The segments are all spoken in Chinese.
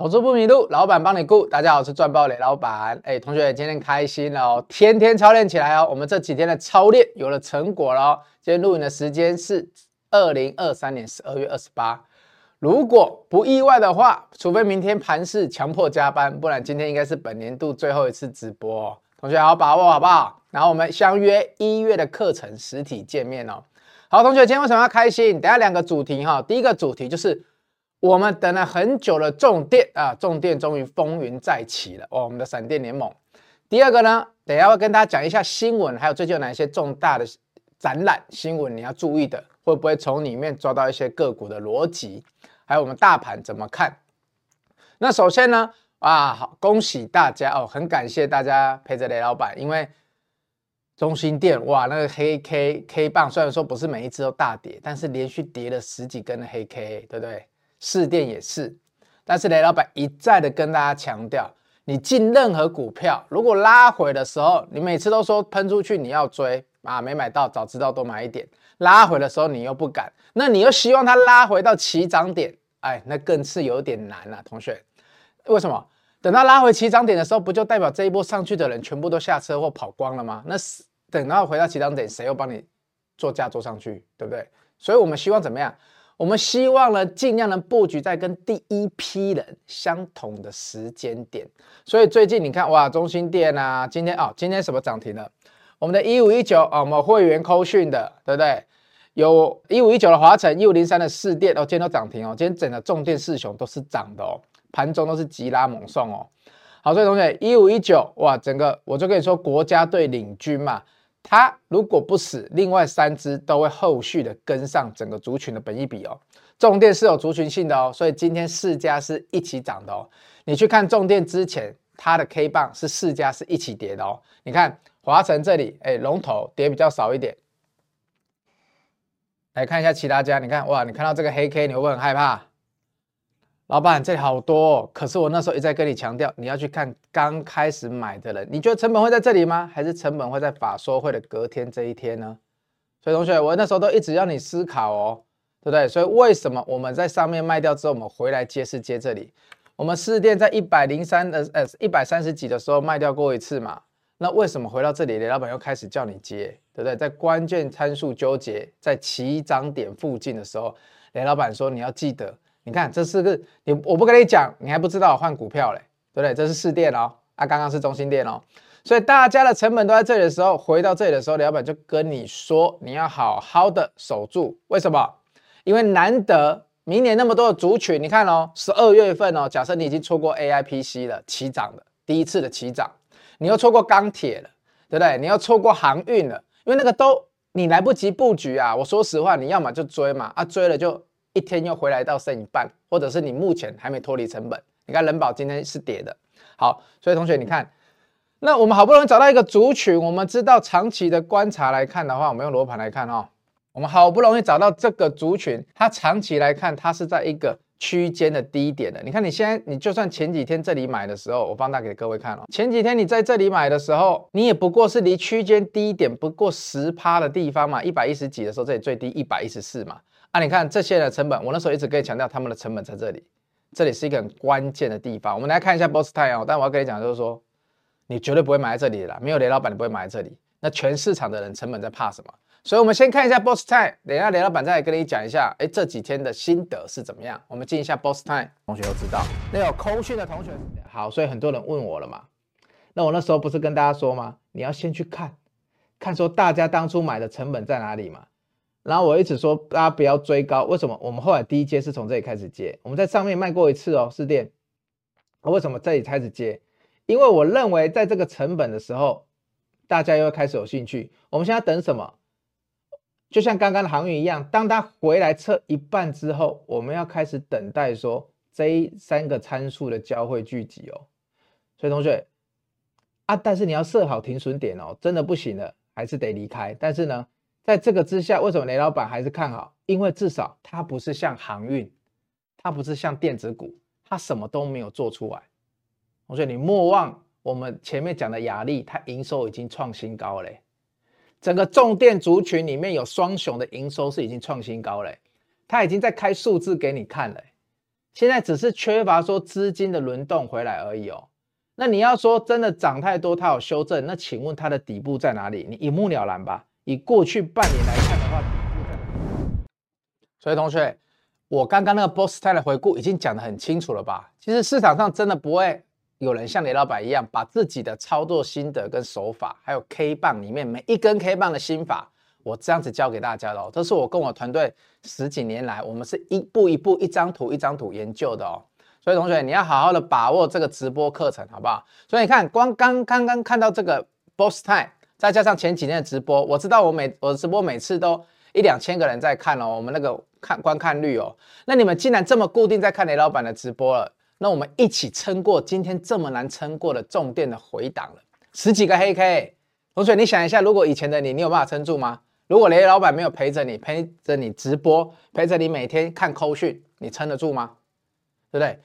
投资不迷路，老板帮你顾。大家好，我是赚爆雷老板。哎，同学，今天开心哦，天天操练起来哦。我们这几天的操练有了成果了。今天录影的时间是二零二三年十二月二十八。如果不意外的话，除非明天盘市强迫加班，不然今天应该是本年度最后一次直播哦。同学好好把握好不好？然后我们相约一月的课程实体见面哦。好，同学，今天为什么要开心？等下两个主题哈。第一个主题就是。我们等了很久的重电啊，重电终于风云再起了哦，我们的闪电联盟。第二个呢，等一下会跟大家讲一下新闻，还有最近有哪些重大的展览新闻你要注意的，会不会从里面抓到一些个股的逻辑，还有我们大盘怎么看？那首先呢，啊，好，恭喜大家哦，很感谢大家陪着雷老板，因为中心店哇，那个黑 K K 棒虽然说不是每一只都大跌，但是连续跌了十几根的黑 K，对不对？市电也是，但是雷老板一再的跟大家强调，你进任何股票，如果拉回的时候，你每次都说喷出去你要追啊，没买到，早知道多买一点。拉回的时候你又不敢，那你又希望它拉回到起涨点，哎，那更是有点难了，同学。为什么？等到拉回起涨点的时候，不就代表这一波上去的人全部都下车或跑光了吗？那是等到回到起涨点，谁又帮你做价做上去，对不对？所以我们希望怎么样？我们希望呢，尽量能布局在跟第一批人相同的时间点。所以最近你看，哇，中心店啊，今天哦，今天什么涨停了？我们的一五一九啊，我们会员扣讯的，对不对？有一五一九的华晨，一五零三的士电哦，今天都涨停哦。今天整个重电四雄都是涨的哦，盘中都是急拉猛送哦。好，所以同学，一五一九哇，整个我就跟你说，国家队领军嘛。它如果不死，另外三只都会后续的跟上整个族群的本益比哦。重电是有族群性的哦，所以今天四家是一起涨的哦。你去看重电之前，它的 K 棒是四家是一起跌的哦。你看华晨这里，哎，龙头跌比较少一点。来看一下其他家，你看哇，你看到这个黑 K，你会不会很害怕？老板，这里好多哦，可是我那时候一再跟你强调，你要去看刚开始买的人，你觉得成本会在这里吗？还是成本会在法说会的隔天这一天呢？所以同学，我那时候都一直让你思考哦，对不对？所以为什么我们在上面卖掉之后，我们回来接是接这里？我们试店在一百零三的呃一百三十几的时候卖掉过一次嘛？那为什么回到这里，雷老板又开始叫你接，对不对？在关键参数纠结在起涨点附近的时候，雷老板说你要记得。你看，这是个你，我不跟你讲，你还不知道换股票嘞，对不对？这是试电哦，啊，刚刚是中心电哦，所以大家的成本都在这里的时候，回到这里的时候，老板就跟你说，你要好好的守住。为什么？因为难得明年那么多的族群，你看哦，十二月份哦，假设你已经错过 AIPC 了，起涨的第一次的起涨，你又错过钢铁了，对不对？你又错过航运了，因为那个都你来不及布局啊。我说实话，你要么就追嘛，啊，追了就。一天又回来到剩一半，或者是你目前还没脱离成本。你看人保今天是跌的，好，所以同学你看，那我们好不容易找到一个族群，我们知道长期的观察来看的话，我们用罗盘来看哦，我们好不容易找到这个族群，它长期来看它是在一个区间的低点的。你看你现在你就算前几天这里买的时候，我放大给各位看哦，前几天你在这里买的时候，你也不过是离区间低点不过十趴的地方嘛，一百一十几的时候这里最低一百一十四嘛。啊，你看这些的成本，我那时候一直跟你强调，他们的成本在这里，这里是一个很关键的地方。我们来看一下波斯泰哦，但我要跟你讲，就是说，你绝对不会买在这里的啦，没有雷老板你不会买在这里。那全市场的人成本在怕什么？所以我们先看一下波斯泰，等一下雷老板再来跟你讲一下，哎，这几天的心得是怎么样？我们进一下波斯泰，同学都知道。那有空讯的同学，好，所以很多人问我了嘛。那我那时候不是跟大家说吗？你要先去看，看说大家当初买的成本在哪里嘛。然后我一直说大家不要追高，为什么？我们后来第一接是从这里开始接，我们在上面卖过一次哦，士电。为什么这里开始接？因为我认为在这个成本的时候，大家又开始有兴趣。我们现在等什么？就像刚刚的航运一样，当它回来测一半之后，我们要开始等待说这三个参数的交汇聚集哦。所以同学啊，但是你要设好停损点哦，真的不行了，还是得离开。但是呢？在这个之下，为什么雷老板还是看好？因为至少它不是像航运，它不是像电子股，它什么都没有做出来。同学，你莫忘我们前面讲的雅力，它营收已经创新高嘞。整个重电族群里面有双雄的营收是已经创新高嘞，它已经在开数字给你看了。现在只是缺乏说资金的轮动回来而已哦。那你要说真的涨太多，它有修正，那请问它的底部在哪里？你一目了然吧？以过去半年来看的话，所以同学，我刚刚那个 Boss Time 的回顾已经讲得很清楚了吧？其实市场上真的不会有人像雷老板一样，把自己的操作心得跟手法，还有 K 棒里面每一根 K 棒的心法。我这样子教给大家的哦，这是我跟我团队十几年来，我们是一步一步、一张图一张图研究的哦。所以同学，你要好好的把握这个直播课程，好不好？所以你看，光刚刚刚看到这个 Boss Time，再加上前几天的直播，我知道我每我的直播每次都一两千个人在看哦，我们那个看观看率哦。那你们既然这么固定在看雷老板的直播了，那我们一起撑过今天这么难撑过的重电的回档了，十几个黑 K。同学，你想一下，如果以前的你，你有办法撑住吗？如果雷老板没有陪着你，陪着你直播，陪着你每天看扣讯，你撑得住吗？对不对？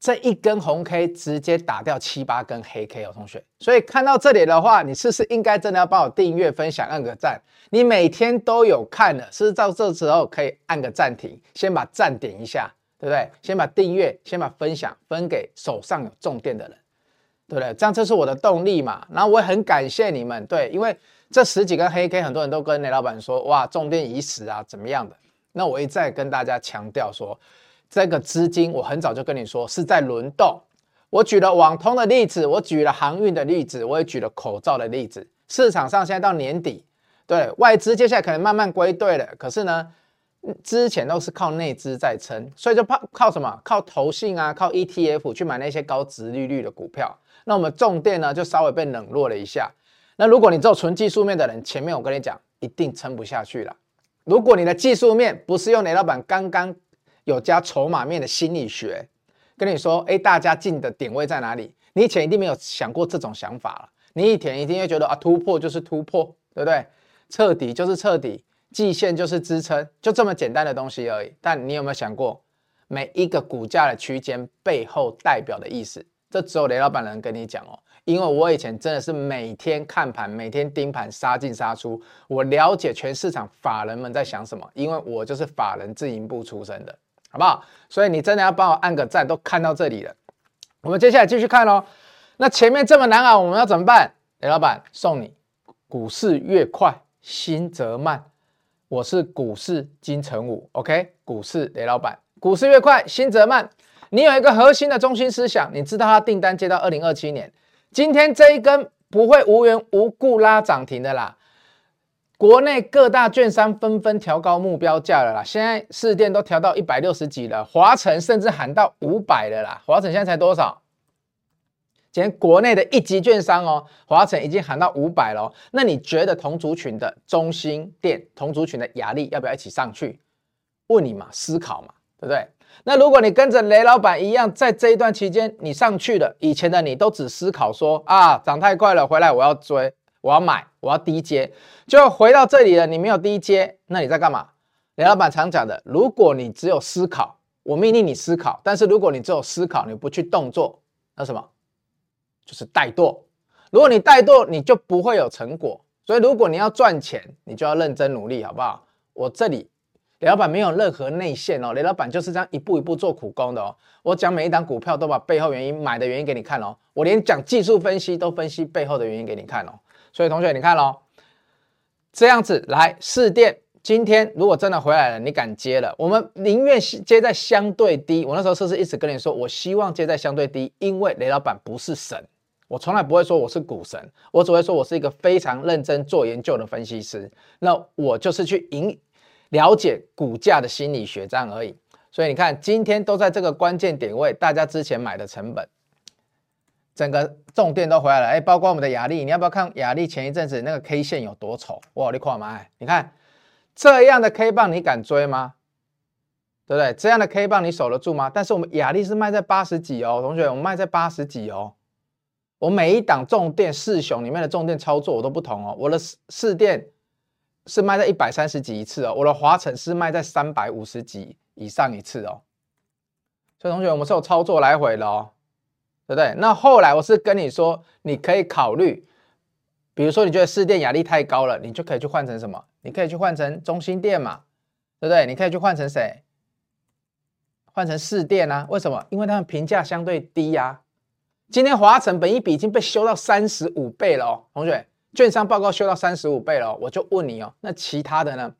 这一根红 K 直接打掉七八根黑 K 哦，同学。所以看到这里的话，你是不是应该真的要帮我订阅、分享、按个赞？你每天都有看的，是不是到这时候可以按个暂停，先把赞点一下，对不对？先把订阅、先把分享分给手上有重电的人，对不对？这样这是我的动力嘛。然后我也很感谢你们，对，因为。这十几根黑 K，很多人都跟雷老板说：“哇，重电已死啊，怎么样的？”那我一再跟大家强调说，这个资金我很早就跟你说是在轮动。我举了网通的例子，我举了航运的例子，我也举了口罩的例子。市场上现在到年底，对外资接下来可能慢慢归队了，可是呢，之前都是靠内资在撑，所以就靠靠什么？靠投信啊，靠 ETF 去买那些高殖利率的股票。那我们重电呢，就稍微被冷落了一下。那如果你做纯技术面的人，前面我跟你讲，一定撑不下去了。如果你的技术面不是用雷老板刚刚有加筹码面的心理学跟你说，哎，大家进的点位在哪里？你以前一定没有想过这种想法了。你以前一定会觉得啊，突破就是突破，对不对？彻底就是彻底，季线就是支撑，就这么简单的东西而已。但你有没有想过，每一个股价的区间背后代表的意思？这只有雷老板能跟你讲哦。因为我以前真的是每天看盘，每天盯盘，杀进杀出，我了解全市场法人们在想什么，因为我就是法人自营部出身的，好不好？所以你真的要帮我按个赞，都看到这里了。我们接下来继续看喽。那前面这么难熬，我们要怎么办？雷老板送你，股市越快，心则慢。我是股市金城武，OK？股市雷老板，股市越快，心则慢。你有一个核心的中心思想，你知道他订单接到二零二七年。今天这一根不会无缘无故拉涨停的啦，国内各大券商纷纷调高目标价了啦，现在市电都调到一百六十几了，华城甚至喊到五百了啦，华城现在才多少？今天国内的一级券商哦，华城已经喊到五百了，那你觉得同族群的中兴电、同族群的亚力要不要一起上去？问你嘛，思考嘛，对不对？那如果你跟着雷老板一样，在这一段期间你上去了，以前的你都只思考说啊，涨太快了，回来我要追，我要买，我要低接，就回到这里了，你没有低接，那你在干嘛？雷老板常讲的，如果你只有思考，我命令你思考，但是如果你只有思考，你不去动作，那什么？就是怠惰。如果你怠惰，你就不会有成果。所以如果你要赚钱，你就要认真努力，好不好？我这里。雷老板没有任何内线哦，雷老板就是这样一步一步做苦工的哦。我讲每一档股票都把背后原因、买的原因给你看哦。我连讲技术分析都分析背后的原因给你看哦。所以同学，你看哦，这样子来试电，今天如果真的回来了，你敢接了？我们宁愿接在相对低。我那时候是不是一直跟你说，我希望接在相对低，因为雷老板不是神，我从来不会说我是股神，我只会说我是一个非常认真做研究的分析师。那我就是去赢。了解股价的心理学这样而已，所以你看今天都在这个关键点位，大家之前买的成本，整个重电都回来了，哎，包括我们的亚力，你要不要看亚力前一阵子那个 K 线有多丑？哇，你看嘛，你看这样的 K 棒你敢追吗？对不对？这样的 K 棒你守得住吗？但是我们亚力是卖在八十几哦，同学，我们卖在八十几哦，我每一档重电四雄里面的重电操作我都不同哦，我的四电。是卖在一百三十几一次哦，我的华晨是卖在三百五十几以上一次哦，所以同学，我们是有操作来回的哦，对不对？那后来我是跟你说，你可以考虑，比如说你觉得市电压力太高了，你就可以去换成什么？你可以去换成中心电嘛，对不对？你可以去换成谁？换成市电啊？为什么？因为他们评价相对低呀、今天华晨本一笔已经被修到三十五倍了哦，同学，券商报告修到三十五倍了，哦我就问你哦，那其他的呢？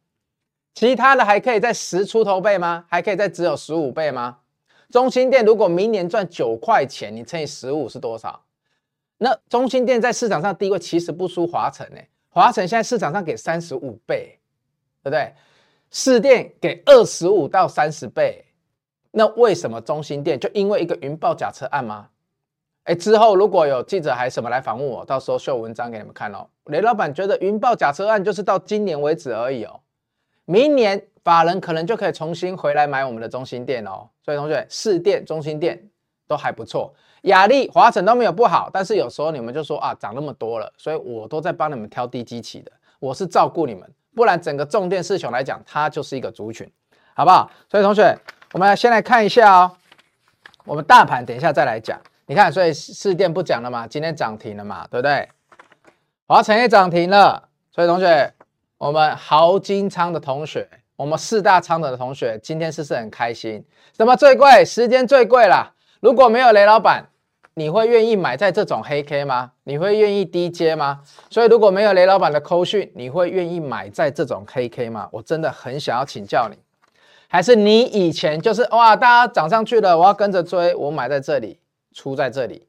其他的还可以在十出头倍吗？还可以在只有十五倍吗？中兴电如果明年赚九块钱，你乘以十五是多少？那中兴电在市场上地位其实不输华晨诶，华晨现在市场上给三十五倍，对不对？士电给二十五到三十倍，那为什么中兴电就因为一个云豹假车案吗？哎，之后如果有记者还什么来访问我，到时候秀文章给你们看哦。雷老板觉得云豹假车案就是到今年为止而已哦。明年法人可能就可以重新回来买我们的中心店哦，所以同学，士电、中心店都还不错，亚力、华城都没有不好，但是有时候你们就说啊，涨那么多了，所以我都在帮你们挑低基期的，我是照顾你们，不然整个重电四雄来讲，它就是一个族群，好不好？所以同学，我们先来看一下哦，我们大盘等一下再来讲，你看，所以士电不讲了嘛，今天涨停了嘛，对不对？华城也涨停了，所以同学。我们豪金仓的同学，我们四大仓的同学，今天是不是很开心？什么最贵？时间最贵啦！如果没有雷老板，你会愿意买在这种黑 K 吗？你会愿意低接吗？所以如果没有雷老板的扣讯，你会愿意买在这种黑 K 吗？我真的很想要请教你，还是你以前就是哇，大家涨上去了，我要跟着追，我买在这里，出在这里。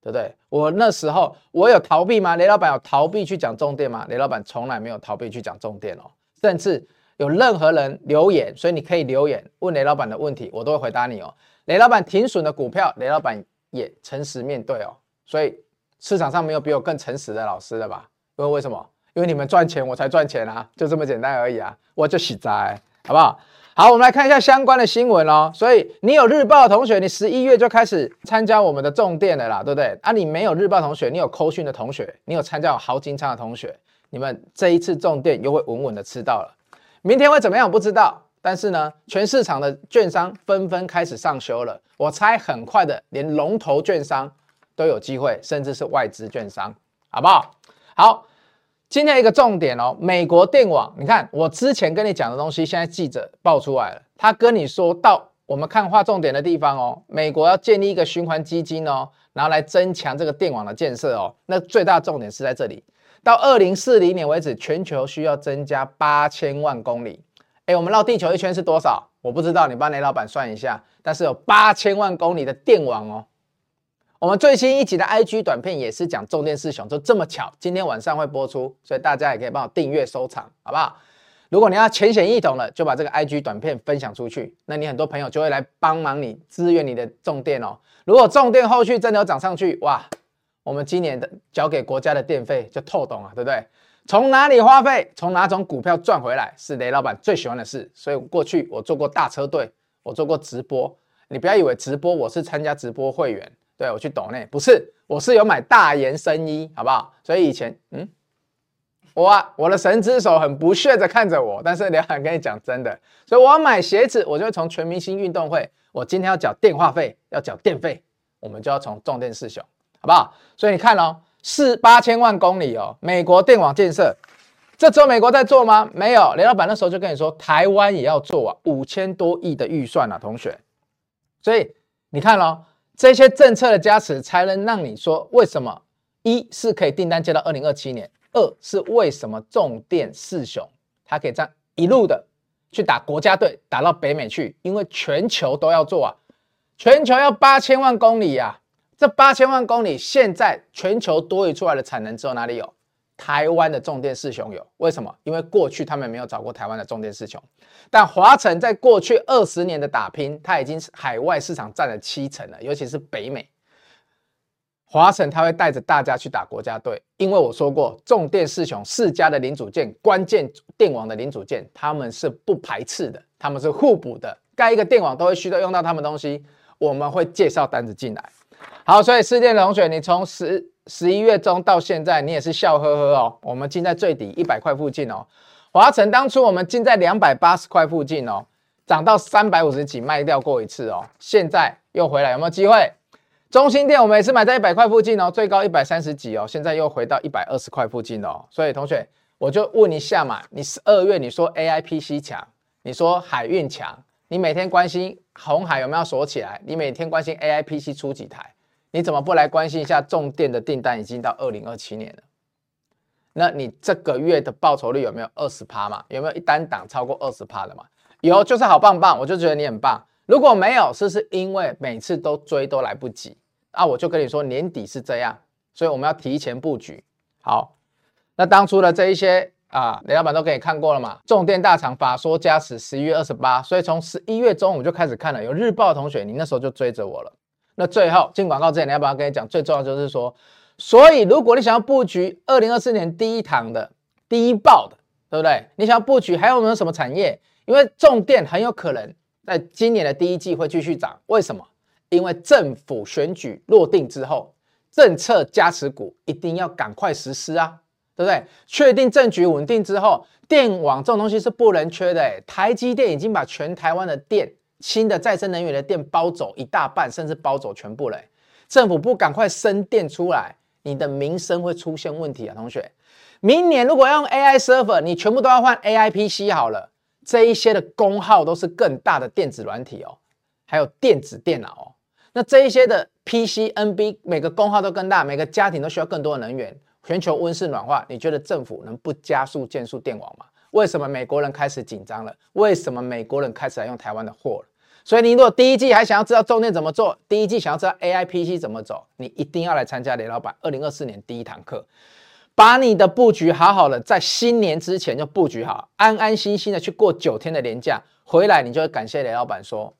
对不对？我那时候我有逃避吗？雷老板有逃避去讲重点吗？雷老板从来没有逃避去讲重点哦。甚至有任何人留言，所以你可以留言问雷老板的问题，我都会回答你哦。雷老板停损的股票，雷老板也诚实面对哦。所以市场上没有比我更诚实的老师了吧？因为为什么？因为你们赚钱，我才赚钱啊，就这么简单而已啊。我就喜在，好不好？好，我们来看一下相关的新闻哦。所以你有日报的同学，你十一月就开始参加我们的重电了啦，对不对？啊，你没有日报同学，你有扣讯的同学，你有参加豪金仓的同学，你们这一次重电又会稳稳的吃到了。明天会怎么样？我不知道。但是呢，全市场的券商纷纷开始上修了。我猜很快的，连龙头券商都有机会，甚至是外资券商，好不好？好。今天一个重点哦，美国电网，你看我之前跟你讲的东西，现在记者爆出来了。他跟你说到我们看划重点的地方哦，美国要建立一个循环基金哦，然后来增强这个电网的建设哦。那最大重点是在这里，到二零四零年为止，全球需要增加八千万公里。哎，我们绕地球一圈是多少？我不知道，你帮雷老板算一下。但是有八千万公里的电网哦。我们最新一集的 IG 短片也是讲重电四雄，就这么巧，今天晚上会播出，所以大家也可以帮我订阅收藏，好不好？如果你要浅显易懂了，就把这个 IG 短片分享出去，那你很多朋友就会来帮忙你支援你的重电哦。如果重电后续真的有涨上去，哇，我们今年的交给国家的电费就透懂了，对不对？从哪里花费，从哪种股票赚回来，是雷老板最喜欢的事。所以过去我做过大车队，我做过直播，你不要以为直播我是参加直播会员。对，我去抖内，不是，我是有买大延生衣，好不好？所以以前，嗯，我啊，我的神之手很不屑的看着我，但是梁海跟你讲真的，所以我要买鞋子，我就从全明星运动会，我今天要缴电话费，要缴电费，我们就要从重电四雄，好不好？所以你看哦，四八千万公里哦，美国电网建设，这只有美国在做吗？没有，雷老板那时候就跟你说，台湾也要做啊，五千多亿的预算啊，同学，所以你看哦。这些政策的加持，才能让你说为什么一是可以订单接到二零二七年，二是为什么重电四雄它可以这样一路的去打国家队，打到北美去，因为全球都要做啊，全球要八千万公里呀，这八千万公里现在全球多余出来的产能只有哪里有？台湾的重电四雄有，为什么？因为过去他们没有找过台湾的重电四雄，但华城在过去二十年的打拼，它已经海外市场占了七成了，尤其是北美。华城它会带着大家去打国家队，因为我说过，重电四雄四家的零组件，关键电网的零组件，他们是不排斥的，他们是互补的，盖一个电网都会需要用到他们东西，我们会介绍单子进来。好，所以士电的同学，你从十。十一月中到现在，你也是笑呵呵哦。我们进在最底一百块附近哦。华城当初我们进在两百八十块附近哦，涨到三百五十几卖掉过一次哦，现在又回来，有没有机会？中心店我们也是买在一百块附近哦，最高一百三十几哦，现在又回到一百二十块附近哦。所以同学，我就问一下嘛，你十二月你说 AIPC 强，你说海运强，你每天关心红海有没有锁起来？你每天关心 AI PC 出几台？你怎么不来关心一下重电的订单已经到二零二七年了？那你这个月的报酬率有没有二十趴嘛？有没有一单档超过二十趴的嘛？有就是好棒棒，我就觉得你很棒。如果没有，是不是因为每次都追都来不及？啊，我就跟你说年底是这样，所以我们要提前布局。好，那当初的这一些啊，雷老板都给你看过了嘛？重电大厂法说加持十一月二十八，所以从十一月中我就开始看了。有日报同学，你那时候就追着我了。那最后进广告之前，雷老板要跟你讲，最重要就是说，所以如果你想要布局二零二四年第一档的第一报的，对不对？你想要布局还有没有什么产业？因为重电很有可能在今年的第一季会继续涨。为什么？因为政府选举落定之后，政策加持股一定要赶快实施啊，对不对？确定政局稳定之后，电网这种东西是不能缺的。哎，台积电已经把全台湾的电、新的再生能源的电包走一大半，甚至包走全部了。政府不赶快生电出来，你的民生会出现问题啊，同学。明年如果要用 AI server，你全部都要换 AI PC 好了，这一些的功耗都是更大的电子软体哦，还有电子电脑哦。那这一些的 PC、NB 每个功耗都更大，每个家庭都需要更多的能源。全球温室暖化，你觉得政府能不加速建设电网吗？为什么美国人开始紧张了？为什么美国人开始来用台湾的货了？所以你如果第一季还想要知道重点怎么做，第一季想要知道 AI PC 怎么走，你一定要来参加雷老板二零二四年第一堂课，把你的布局好好的在新年之前就布局好，安安心心的去过九天的年假，回来你就会感谢雷老板说：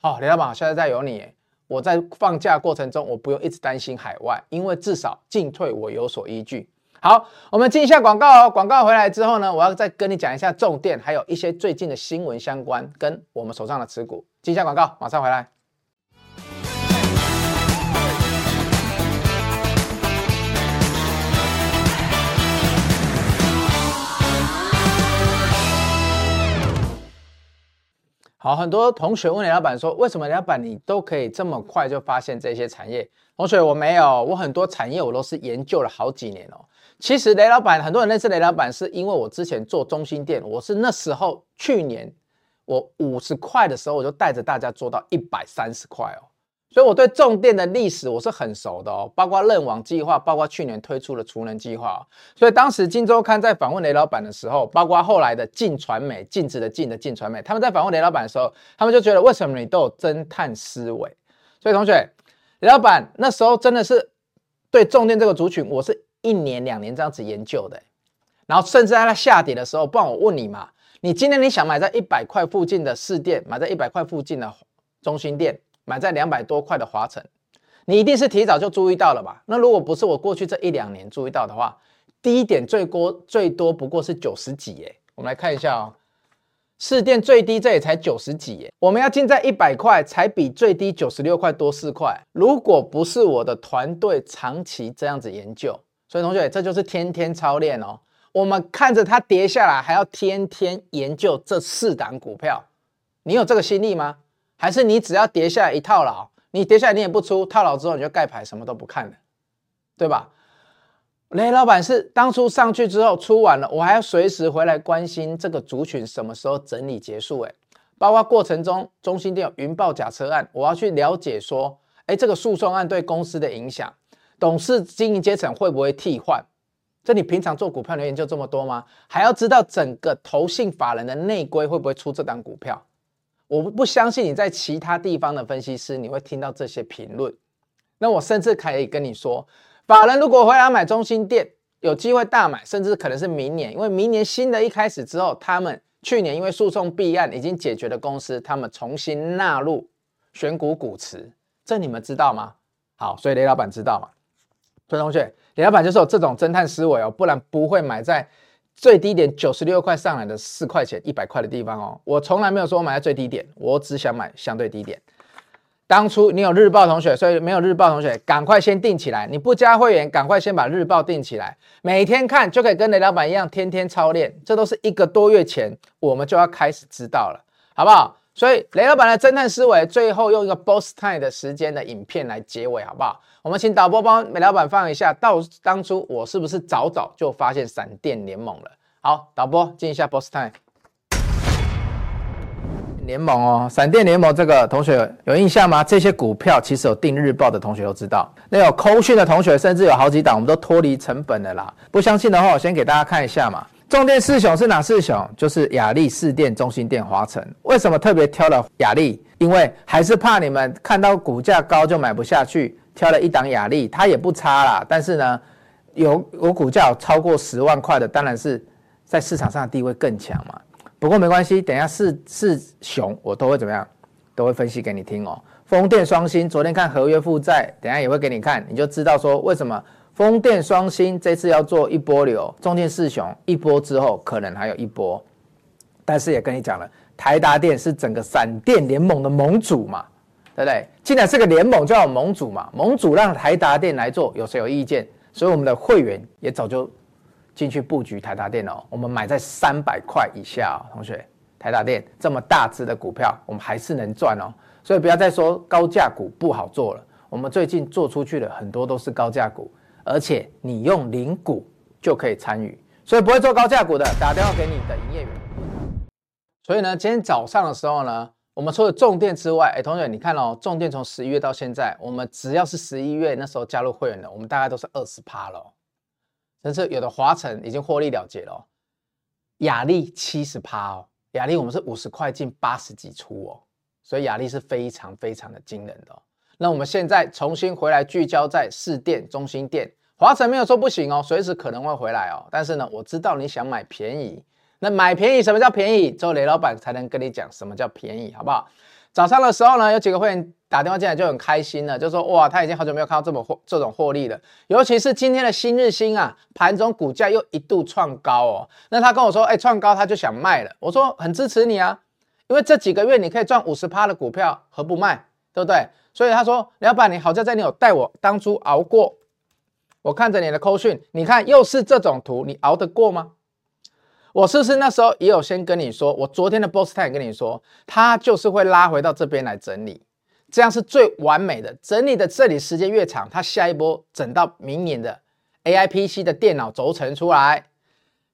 好、雷老板，现在在有你。我在放假过程中，我不用一直担心海外，因为至少进退我有所依据。好，我们进一下广告哦。广告回来之后呢，我要再跟你讲一下重点，还有一些最近的新闻相关，跟我们手上的持股。进一下广告，马上回来。好，很多同学问雷老板说：“为什么雷老板你都可以这么快就发现这些产业？”同学，我没有，我很多产业我都是研究了好几年哦。其实雷老板，很多人认识雷老板是因为我之前做中心店，我是那时候去年我五十块的时候，我就带着大家做到一百三十块哦。所以我对重电的历史我是很熟的哦，包括韧网计划，包括去年推出的储能计划。所以当时《金周刊》在访问雷老板的时候，包括后来的镜传媒，禁止的镜的镜传媒，他们在访问雷老板的时候，他们就觉得为什么你都有侦探思维？所以同学，雷老板那时候真的是对重电这个族群，我是一年两年这样子研究的。然后甚至在它下跌的时候，不然我问你嘛，你今天你想买在一百块附近的市电，买在一百块附近的中心店。买在两百多块的华晨，你一定是提早就注意到了吧？那如果不是我过去这一两年注意到的话，低点最多最多不过是九十几耶。我们来看一下哦，市电最低这也才九十几耶。我们要进在一百块，才比最低九十六块多四块。如果不是我的团队长期这样子研究，所以同学这就是天天操练哦。我们看着它跌下来，还要天天研究这四档股票，你有这个心力吗？还是你只要跌下来一套牢，你跌下来你也不出，套牢之后你就盖牌什么都不看了，对吧？雷老板是当初上去之后出完了，我还要随时回来关心这个族群什么时候整理结束。诶，包括过程中中心店有云豹假车案，我要去了解说，诶，这个诉讼案对公司的影响，董事经营阶层会不会替换？这你平常做股票的研究这么多吗？还要知道整个投信法人的内规会不会出这档股票？我不相信你在其他地方的分析师，你会听到这些评论。那我甚至可以跟你说，法人如果回来买中心店，有机会大买，甚至可能是明年，因为明年新的一开始之后，他们去年因为诉讼弊案已经解决的公司，他们重新纳入选股股池，这你们知道吗？好，所以雷老板知道吗？所以同学，雷老板就是有这种侦探思维哦，不然不会买在。最低点九十六块上来的四块钱一百块的地方哦，我从来没有说我买在最低点，我只想买相对低点。当初你有日报同学，所以没有日报同学赶快先定起来。你不加会员，赶快先把日报定起来，每天看就可以跟雷老板一样天天操练。这都是一个多月前我们就要开始知道了，好不好？所以雷老板的侦探思维，最后用一个 boss time 的时间的影片来结尾，好不好？我们请导播帮雷老板放一下，到当初我是不是早早就发现闪电联盟了？好，导播进一下 boss time。联盟哦，闪电联盟这个同学有印象吗？这些股票其实有订日报的同学都知道，那有扣讯的同学甚至有好几档，我们都脱离成本的啦。不相信的话，我先给大家看一下嘛。重电四雄是哪四雄？就是亚力、四电、中心电、华城。为什么特别挑了亚力？因为还是怕你们看到股价高就买不下去，挑了一档亚力，它也不差啦。但是呢，有有股价超过十万块的，当然是在市场上的地位更强嘛。不过没关系，等下四四雄我都会怎么样，都会分析给你听哦。风电双星昨天看合约负债，等下也会给你看，你就知道说为什么风电双星这次要做一波流，中电四雄一波之后可能还有一波。但是也跟你讲了，台达电是整个闪电联盟的盟主嘛，对不对？既然是个联盟，就要有盟主嘛，盟主让台达电来做，有谁有意见？所以我们的会员也早就。进去布局台达电哦，我们买在三百块以下哦，同学，台达电这么大只的股票，我们还是能赚哦，所以不要再说高价股不好做了。我们最近做出去的很多都是高价股，而且你用零股就可以参与，所以不会做高价股的，打电话给你的营业员。所以呢，今天早上的时候呢，我们除了重电之外，哎，同学你看哦，重电从十一月到现在，我们只要是十一月那时候加入会员的，我们大概都是二十趴了。但是有的华晨已经获利了结了，亚力七十趴哦，亚力我们是五十块进八十几出哦，所以亚力是非常非常的惊人的哦。那我们现在重新回来聚焦在市电、中心店、华城没有说不行哦，随时可能会回来哦。但是呢，我知道你想买便宜，那买便宜什么叫便宜？只有雷老板才能跟你讲什么叫便宜，好不好？早上的时候呢，有几个会员打电话进来就很开心了，就说哇，他已经好久没有看到这么获这种获利了。尤其是今天的新日新啊，盘中股价又一度创高哦。那他跟我说，哎，创高他就想卖了。我说很支持你啊，因为这几个月你可以赚五十趴的股票，何不卖？对不对？所以他说，老板你好在在你有带我当初熬过。我看着你的扣讯，你看又是这种图，你熬得过吗？我是不是那时候也有先跟你说？我昨天的 Boss Time 跟你说，它就是会拉回到这边来整理，这样是最完美的。整理的这里时间越长，它下一波整到明年的 AI PC 的电脑轴承出来，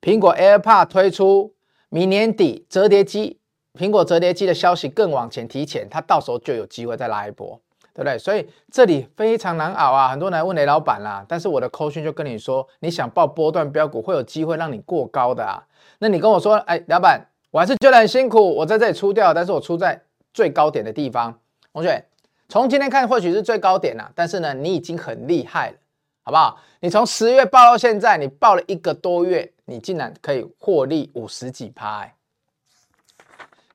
苹果 AirPod 推出，明年底折叠机，苹果折叠机的消息更往前提前，它到时候就有机会再拉一波，对不对？所以这里非常难熬啊！很多人来问雷老板啦，但是我的扣讯就跟你说，你想报波段标股会有机会让你过高的啊。那你跟我说，哎，老板，我还是觉得很辛苦，我在这里出掉，但是我出在最高点的地方。同学，从今天看或许是最高点了，但是呢，你已经很厉害了，好不好？你从十月报到现在，你报了一个多月，你竟然可以获利五十几趴，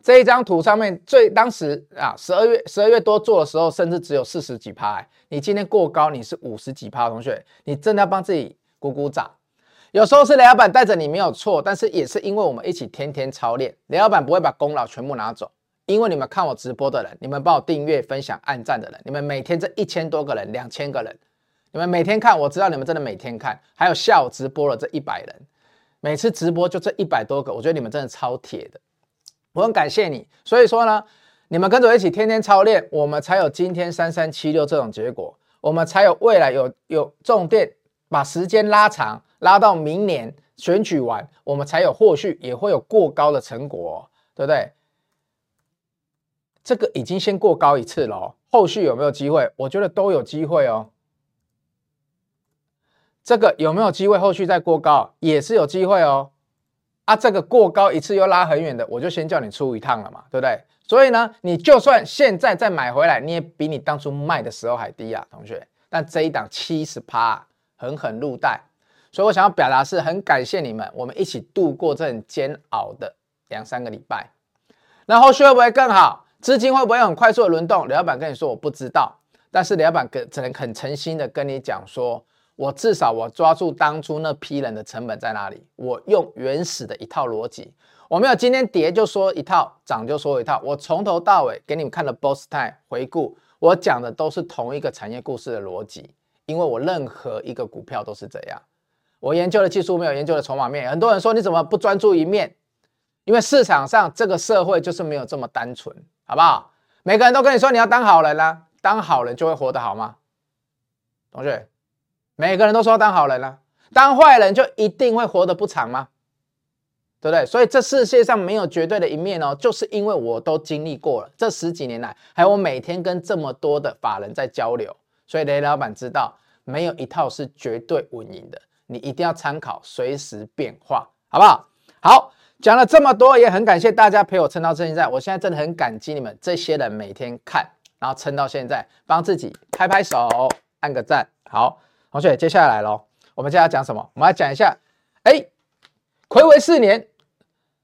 这一张图上面最当时啊，十二月十二月多做的时候，甚至只有四十几趴，哎，你今天过高，你是五十几趴，同学，你真的要帮自己鼓鼓掌。有时候是雷老板带着你没有错，但是也是因为我们一起天天操练，雷老板不会把功劳全部拿走，因为你们看我直播的人，你们帮我订阅、分享、按赞的人，你们每天这一千多个人、两千个人，你们每天看，我知道你们真的每天看，还有下午直播了这一百人，每次直播就这一百多个，我觉得你们真的超铁的，我很感谢你。所以说呢，你们跟着我一起天天操练，我们才有今天三三七六这种结果，我们才有未来有有重点，把时间拉长。拉到明年选举完，我们才有后续也会有过高的成果，哦，对不对？这个已经先过高一次了，哦，后续有没有机会？我觉得都有机会哦。这个有没有机会后续再过高？也是有机会哦。啊，这个过高一次又拉很远的，我就先叫你出一趟了嘛，对不对？所以呢，你就算现在再买回来，你也比你当初卖的时候还低啊，同学。但这一档七十趴，狠狠入袋。所以我想要表达是很感谢你们，我们一起度过这很煎熬的两三个礼拜。那后续会不会更好？资金会不会很快速的轮动？刘老板跟你说我不知道，但是刘老板跟只能很诚心的跟你讲说，我至少我抓住当初那批人的成本在哪里，我用原始的一套逻辑，我没有今天跌就说一套，涨就说一套，我从头到尾给你们看的 Boss Time 回顾，我讲的都是同一个产业故事的逻辑，因为我任何一个股票都是这样。我研究的技术没有研究的筹码面，很多人说你怎么不专注一面？因为市场上这个社会就是没有这么单纯，好不好？每个人都跟你说你要当好人啦、啊，当好人就会活得好吗？同学，每个人都说当好人啦、啊，当坏人就一定会活得不长吗？对不对？所以这世界上没有绝对的一面哦，就是因为我都经历过了，这十几年来，还有我每天跟这么多的法人在交流，所以雷老板知道，没有一套是绝对稳赢的，你一定要参考，随时变化，好不好？好，讲了这么多，也很感谢大家陪我撑到现在，我现在真的很感激你们这些人每天看，然后撑到现在，帮自己拍拍手，按个赞。好，同学，接下来喽，我们接下来讲什么？我们来讲一下，哎，睽违四年。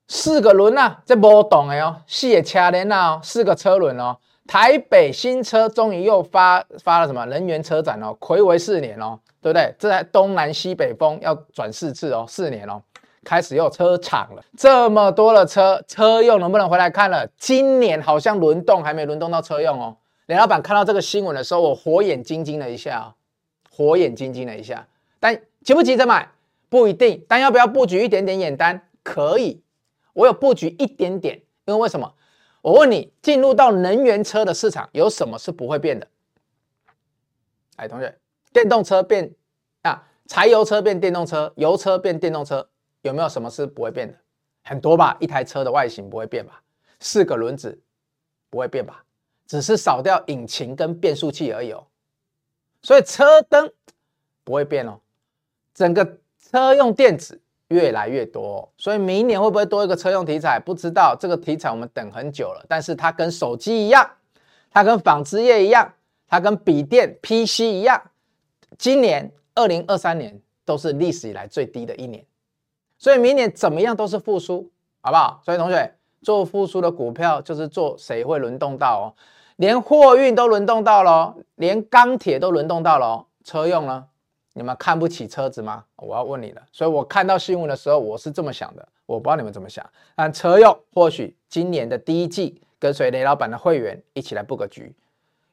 四个轮呐，这波动的哦，四个车轮呐，四个车轮哦。台北新车终于又发发了什么能源车展哦，睽违四年哦，对不对？这台东南西北风要转四次哦，四年哦，开始又车厂了。这么多的车车用能不能回来看了？今年好像轮动还没轮动到车用哦。雷老板看到这个新闻的时候，我火眼金睛了一下哦，火眼金睛了一下。但急不急着买？不一定。但要不要布局一点点眼单？可以。我有布局一点点，因为为什么？我问你，进入到能源车的市场，有什么是不会变的？哎，同学，电动车变啊，柴油车变电动车，油车变电动车，有没有什么是不会变的？很多吧，一台车的外形不会变吧？四个轮子不会变吧？只是少掉引擎跟变速器而已哦。所以车灯不会变哦，整个车用电子。越来越多，所以明年会不会多一个车用题材？不知道这个题材我们等很久了。但是它跟手机一样，它跟纺织业一样，它跟笔电 PC 一样，今年二零二三年都是历史以来最低的一年，所以明年怎么样都是复苏，好不好？所以同学做复苏的股票就是做谁会轮动到哦，连货运都轮动到了，连钢铁都轮动到了，车用呢？你们看不起车子吗？我要问你了。所以我看到新闻的时候，我是这么想的。我不知道你们怎么想。但车用或许今年的第一季，跟随雷老板的会员一起来布个局，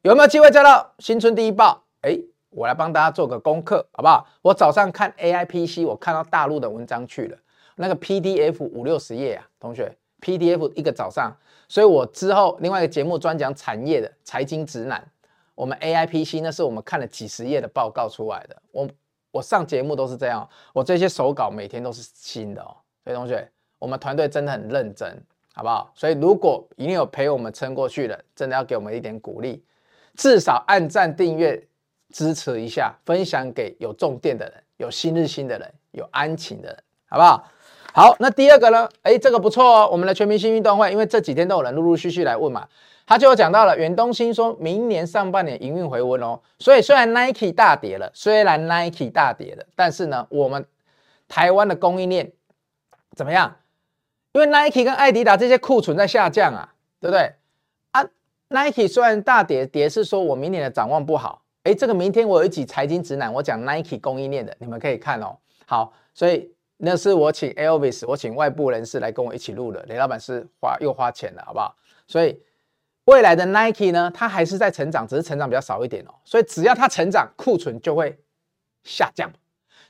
有没有机会赚到新春第一报？哎，我来帮大家做个功课，好不好？我早上看 AIPC，我看到大陆的文章去了，那个 PDF 五六十页啊，同学，PDF 一个早上。所以我之后另外一个节目专讲产业的财经直男。我们 AIPC 那是我们看了几十页的报告出来的。我我上节目都是这样，我这些手稿每天都是新的哦。所以同学，我们团队真的很认真，好不好？所以如果一定有陪我们撑过去的，真的要给我们一点鼓励，至少按赞、订阅支持一下，分享给有重电的人、有新日新的人、有安勤的人，好不好？好，那第二个呢？哎，这个不错哦，我们的全明星运动会，因为这几天都有人陆陆续续来问嘛。他就讲到了远东新说，明年上半年营运回温哦，所以虽然 Nike 大跌了，虽然 Nike 大跌了，但是呢，我们台湾的供应链怎么样？因为 Nike 跟艾迪达这些库存在下降啊，对不对？啊，Nike 虽然大跌，跌是说我明年的展望不好，诶，这个明天我有一集财经直男，我讲 Nike 供应链的，你们可以看哦。好，所以那是我请 Elvis，我请外部人士来跟我一起录的，雷老板是花又花钱了，好不好？所以。未来的 Nike 呢，它还是在成长，只是成长比较少一点哦。所以只要它成长，库存就会下降。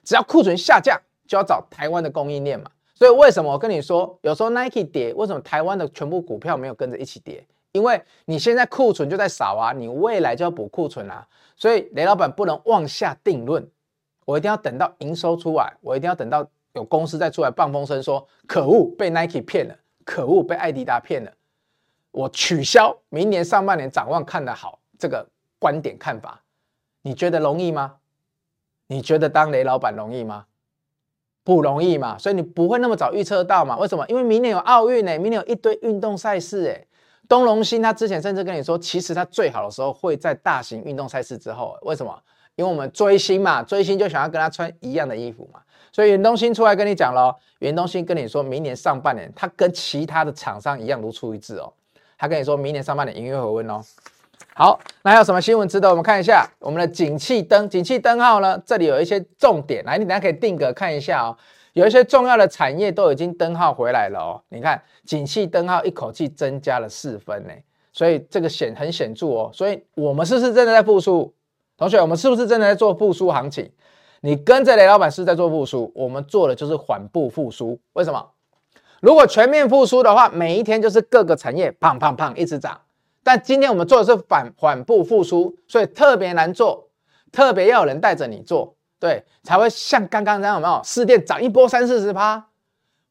只要库存下降，就要找台湾的供应链嘛。所以为什么我跟你说，有时候 Nike 跌，为什么台湾的全部股票没有跟着一起跌？因为你现在库存就在少啊，你未来就要补库存啊。所以雷老板不能妄下定论，我一定要等到营收出来，我一定要等到有公司在出来放风声说，可恶，被 Nike 骗了，可恶，被艾迪达骗了。我取消明年上半年展望看得好这个观点看法，你觉得容易吗？你觉得当雷老板容易吗？不容易嘛，所以你不会那么早预测到嘛？为什么？因为明年有奥运呢，明年有一堆运动赛事哎。东隆兴他之前甚至跟你说，其实他最好的时候会在大型运动赛事之后。为什么？因为我们追星嘛，追星就想要跟他穿一样的衣服嘛。所以远东新出来跟你讲了，远东新跟你说明年上半年他跟其他的厂商一样如出一辙哦。他跟你说明年上半年营业回温哦。好，那还有什么新闻值得我们看一下？我们的景气灯，景气灯号呢？这里有一些重点，来，你等下可以定格看一下哦。有一些重要的产业都已经灯号回来了哦。你看，景气灯号一口气增加了四分呢，所以这个显很显著哦。所以我们是不是真的在复苏？同学，我们是不是真的在做复苏行情？你跟着雷老板是在做复苏，我们做的就是缓步复苏。为什么？如果全面复苏的话，每一天就是各个产业砰砰砰一直涨。但今天我们做的是反缓步复苏，所以特别难做，特别要有人带着你做，对，才会像刚刚这样有没有？市电涨一波三四十趴，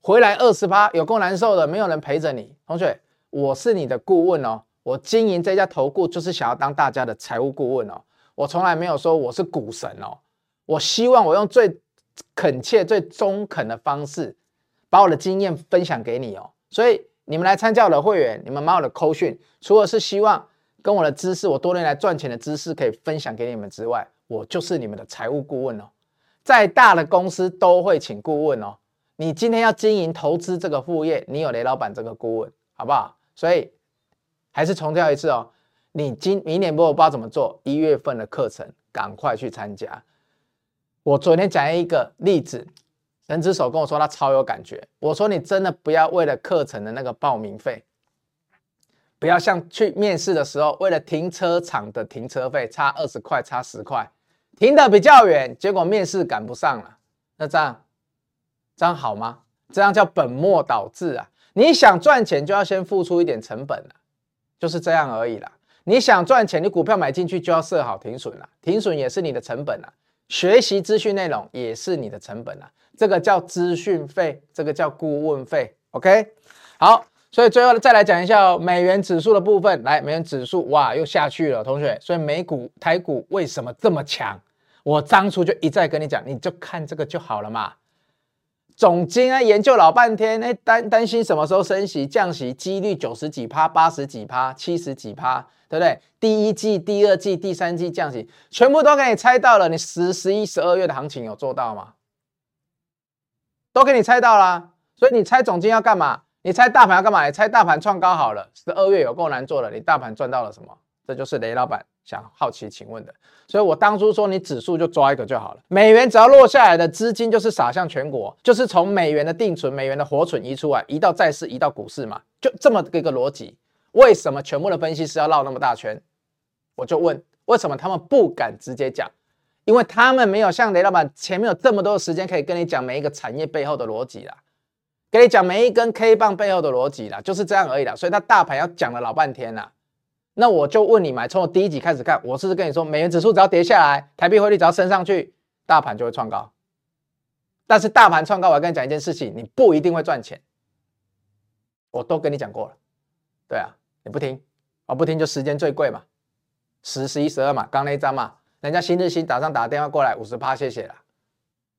回来二十趴，有够难受的，没有人陪着你。同学，我是你的顾问哦，我经营这家投顾就是想要当大家的财务顾问哦，我从来没有说我是股神哦，我希望我用最恳切、最中肯的方式，把我的经验分享给你哦。所以你们来参加我的会员，你们买我的扣讯，除了是希望跟我的知识，我多年来赚钱的知识可以分享给你们之外，我就是你们的财务顾问哦。再大的公司都会请顾问哦。你今天要经营投资这个副业，你有雷老板这个顾问，好不好？所以还是重调一次哦。你今明年不知道怎么做，一月份的课程赶快去参加。我昨天讲一个例子，人之手跟我说他超有感觉。我说你真的不要为了课程的那个报名费，不要像去面试的时候，为了停车场的停车费差二十块，差十块。停得比较远，结果面试赶不上了，那这样这样好吗？这样叫本末倒置啊！你想赚钱就要先付出一点成本了，就是这样而已啦。你想赚钱，你股票买进去就要设好停损了，停损也是你的成本啊。学习资讯内容也是你的成本啊，这个叫资讯费，这个叫顾问费。OK，好，所以最后再来讲一下哦，美元指数的部分，来，美元指数哇又下去了，同学，所以美股、台股为什么这么强？我当初就一再跟你讲，你就看这个就好了嘛。总经啊，研究老半天，哎，担担心什么时候升息、降息，几率九十几趴、八十几趴、七十几趴，对不对？第一季、第二季、第三季降息，全部都给你猜到了。你十、十一、十二月的行情有做到吗？都给你猜到了。所以你猜总经要干嘛？你猜大盘要干嘛？你猜大盘创高好了。十二月有够难做了，你大盘赚到了什么？这就是雷老板。想好奇，请问的，所以我当初说你指数就抓一个就好了。美元只要落下来的资金就是撒向全国，就是从美元的定存、美元的活存移出来，移到债市，移到股市嘛，就这么一个逻辑。为什么全部的分析师要绕那么大圈？我就问，为什么他们不敢直接讲？因为他们没有像雷老板前面有这么多的时间可以跟你讲每一个产业背后的逻辑啦，跟你讲每一根 K 棒背后的逻辑啦，就是这样而已啦。所以他大盘要讲了老半天啦。那我就问你买，从我第一集开始看，我是不是跟你说，美元指数只要跌下来，台币汇率只要升上去，大盘就会创高。但是大盘创高，我要跟你讲一件事情，你不一定会赚钱。我都跟你讲过了，对啊，你不听，我不听就时间最贵嘛，十、十一、十二嘛，刚那一张嘛，人家新日新打上打电话过来五十趴，谢谢啦，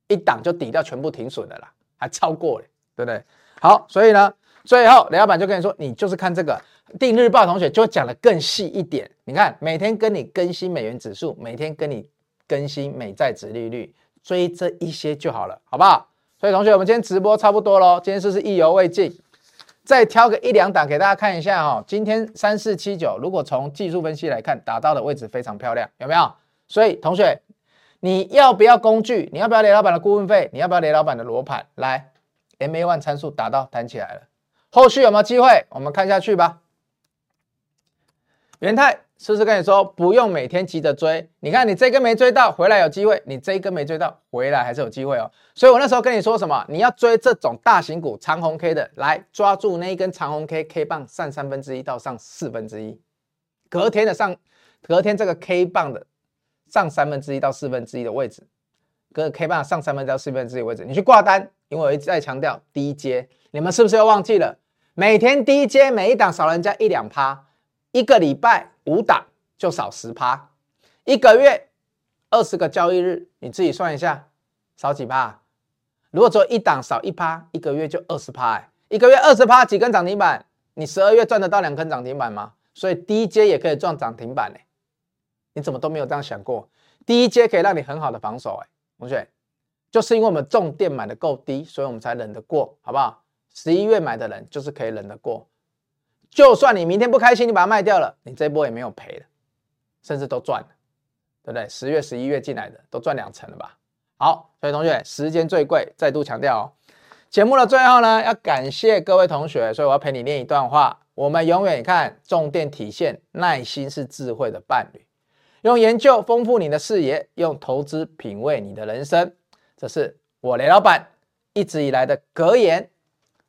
一档就抵掉全部停损的啦，还超过了，对不对？好，所以呢，最后雷老板就跟你说，你就是看这个。定日报同学就讲得更细一点，你看每天跟你更新美元指数，每天跟你更新美债殖利率，追这一些就好了，好不好？所以同学，我们今天直播差不多喽，今天是不是意犹未尽？再挑个一两档给大家看一下哈。今天三四七九，如果从技术分析来看，打到的位置非常漂亮，有没有？所以同学，你要不要工具？你要不要雷老板的顾问费？你要不要雷老板的罗盘？来，MA one 参数打到弹起来了，后续有没有机会？我们看下去吧。元泰是不是跟你说不用每天急着追？你看你这根没追到，回来有机会；你这一根没追到，回来还是有机会哦。所以我那时候跟你说什么？你要追这种大型股长红 K 的，来抓住那一根长红 K K 棒上三分之一到上四分之一，隔天的上隔天这个 K 棒的上三分之一到四分之一的位置，跟 K 棒上三分之一到四分之一的位置，你去挂单，因为我一直在强调低阶，你们是不是又忘记了？每天低阶每一档少人家一两趴。一个礼拜五档就少十趴，一个月二十个交易日，你自己算一下，少几趴？如果说一档少一趴，一个月就二十趴，哎，一个月二十趴，几根涨停板？你十二月赚得到两根涨停板吗？所以低阶也可以赚涨停板，哎，你怎么都没有这样想过？低阶可以让你很好的防守，哎，同学，就是因为我们重电买的够低，所以我们才忍得过，好不好？十一月买的人就是可以忍得过。就算你明天不开心，你把它卖掉了，你这波也没有赔的，甚至都赚了，对不对？十月、十一月进来的都赚两成了吧？好，所以同学，时间最贵，再度强调哦。节目的最后呢，要感谢各位同学，所以我要陪你念一段话。我们永远看重点体现，耐心是智慧的伴侣。用研究丰富你的视野，用投资品味你的人生。这是我雷老板一直以来的格言。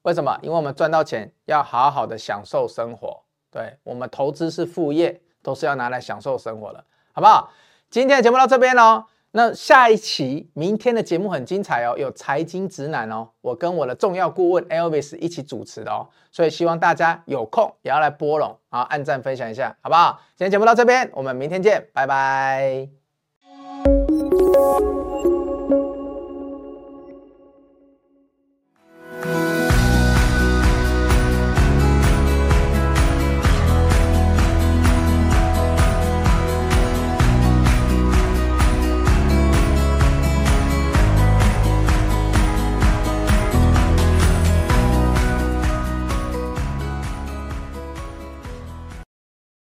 为什么？因为我们赚到钱要好好的享受生活。对，我们投资是副业，都是要拿来享受生活的，好不好？今天的节目到这边喽。那下一期明天的节目很精彩哦，有财经直男哦，我跟我的重要顾问 Elvis 一起主持的哦，所以希望大家有空也要来拨冗啊，按赞分享一下，好不好？今天节目到这边，我们明天见，拜拜。